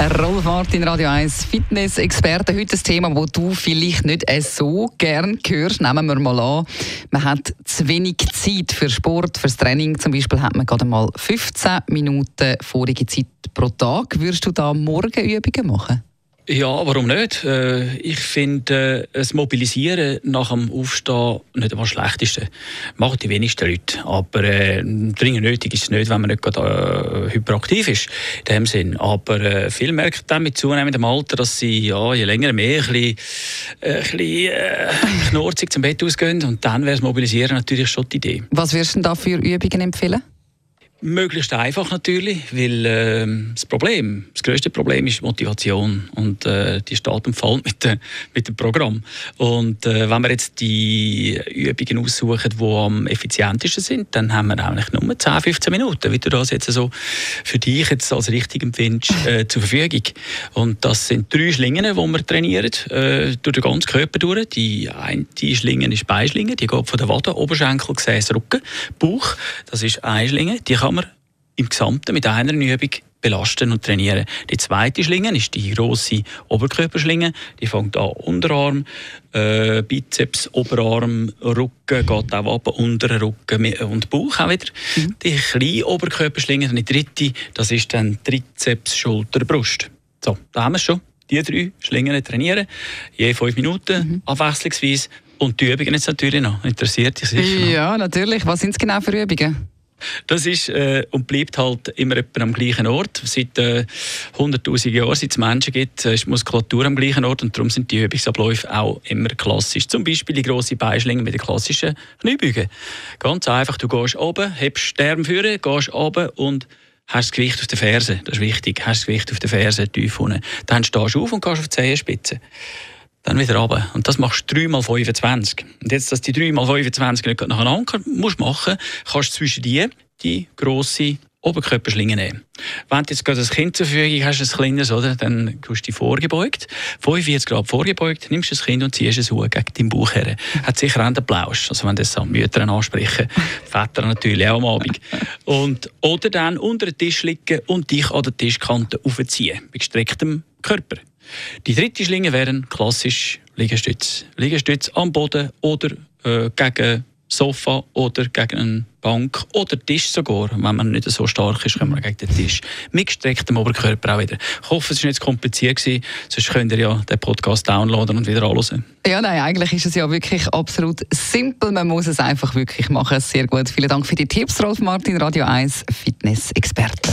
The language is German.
Rolf Martin, Radio 1 Fitness-Experte. Heute ein Thema, das du vielleicht nicht so gern hörst. Nehmen wir mal an, man hat zu wenig Zeit für Sport, fürs Training. Zum Beispiel hat man gerade mal 15 Minuten vorige Zeit pro Tag. Würdest du da Morgenübungen machen? Ja, warum nicht? Äh, ich finde, äh, das Mobilisieren nach dem Aufstehen nicht das Schlechteste. Machen die wenigsten Leute. Aber äh, dringend nötig ist es nicht, wenn man nicht gerade äh, hyperaktiv ist. In dem Sinn. Aber äh, viele merken dann mit zunehmendem Alter, dass sie ja, je länger mehr ein bisschen, äh, ein bisschen äh, knorzig zum Bett ausgehen. Und dann wäre das Mobilisieren natürlich schon die Idee. Was würdest du da für Übungen empfehlen? Möglichst einfach natürlich, weil äh, das Problem, das größte Problem ist Motivation und äh, die steht und fällt mit, de, mit dem Programm. Und äh, wenn wir jetzt die Übungen aussuchen, die am effizientesten sind, dann haben wir eigentlich nur 10, 15 Minuten, wie du das jetzt so für dich jetzt als richtig empfindest, äh, zur Verfügung. Und das sind drei Schlingen, die wir trainieren, äh, durch den ganzen Körper durch. Die eine Schlinge ist Beischlinge, die geht von der Wade, Oberschenkel, Gesäß, Rücken, Bauch, das ist eine Schlinge, die kann im Gesamten mit einer Übung belasten und trainieren. Die zweite Schlinge ist die große Oberkörperschlinge. Die fängt an Unterarm, äh, Bizeps, Oberarm, Rücken, geht auch ab, unteren Rücken und Bauch auch wieder. Mhm. Die kleine Oberkörperschlinge, die dritte, das ist dann Trizeps, Schulter, Brust. So, da haben wir es schon. Die drei Schlingen trainieren, je fünf Minuten, mhm. abwechslungsweise. Und die Übungen jetzt natürlich noch. Interessiert dich sicher noch. Ja, natürlich. Was sind es genau für Übungen? Das ist äh, und bleibt halt immer am gleichen Ort. Seit äh, 100'000 Jahren, seit es Menschen gibt, äh, ist Muskulatur am gleichen Ort und darum sind die Übungsabläufe auch immer klassisch. Zum Beispiel die grosse Beischlinge mit den klassischen Kniebeugen. Ganz einfach, du gehst oben, hebst Arm führen, gehst oben und hast das Gewicht auf den Fersen. Das ist wichtig. Hast das Gewicht auf den Fersen tief unten. Dann stehst du auf und gehst auf die Zehenspitze dann wieder runter. Und das machst du 3 mal 25. Und jetzt, dass die 3 mal 25 nicht nacheinander musst machen, kannst du zwischen die die grosse Oberkörperschlinge nehmen. Wenn du jetzt gerade ein Kind zur Verfügung hast, ein kleines, oder, dann tust du dich vorgebeugt, 45 Grad vorgebeugt, nimmst das Kind und ziehst es hoch gegen deinen Bauch her. Hat sicher einen Applaus, also wenn das an Mütter ansprechen, Väter natürlich auch am Abend. Und, oder dann unter den Tisch liegen und dich an der Tischkante aufziehen, mit gestrecktem Körper. Die dritte Schlinge wären klassisch Liegestütz. Liegestütz am Boden oder äh, gegen Sofa oder gegen eine Bank oder Tisch sogar. Wenn man nicht so stark ist, können wir gegen den Tisch. Mit gestrecktem Oberkörper auch wieder. Ich hoffe, es war nicht zu kompliziert, gewesen, sonst könnt ihr ja den Podcast downloaden und wieder anhören. Ja, nein, eigentlich ist es ja wirklich absolut simpel. Man muss es einfach wirklich machen. Sehr gut. Vielen Dank für die Tipps, Rolf Martin, Radio 1 Fitness-Experte.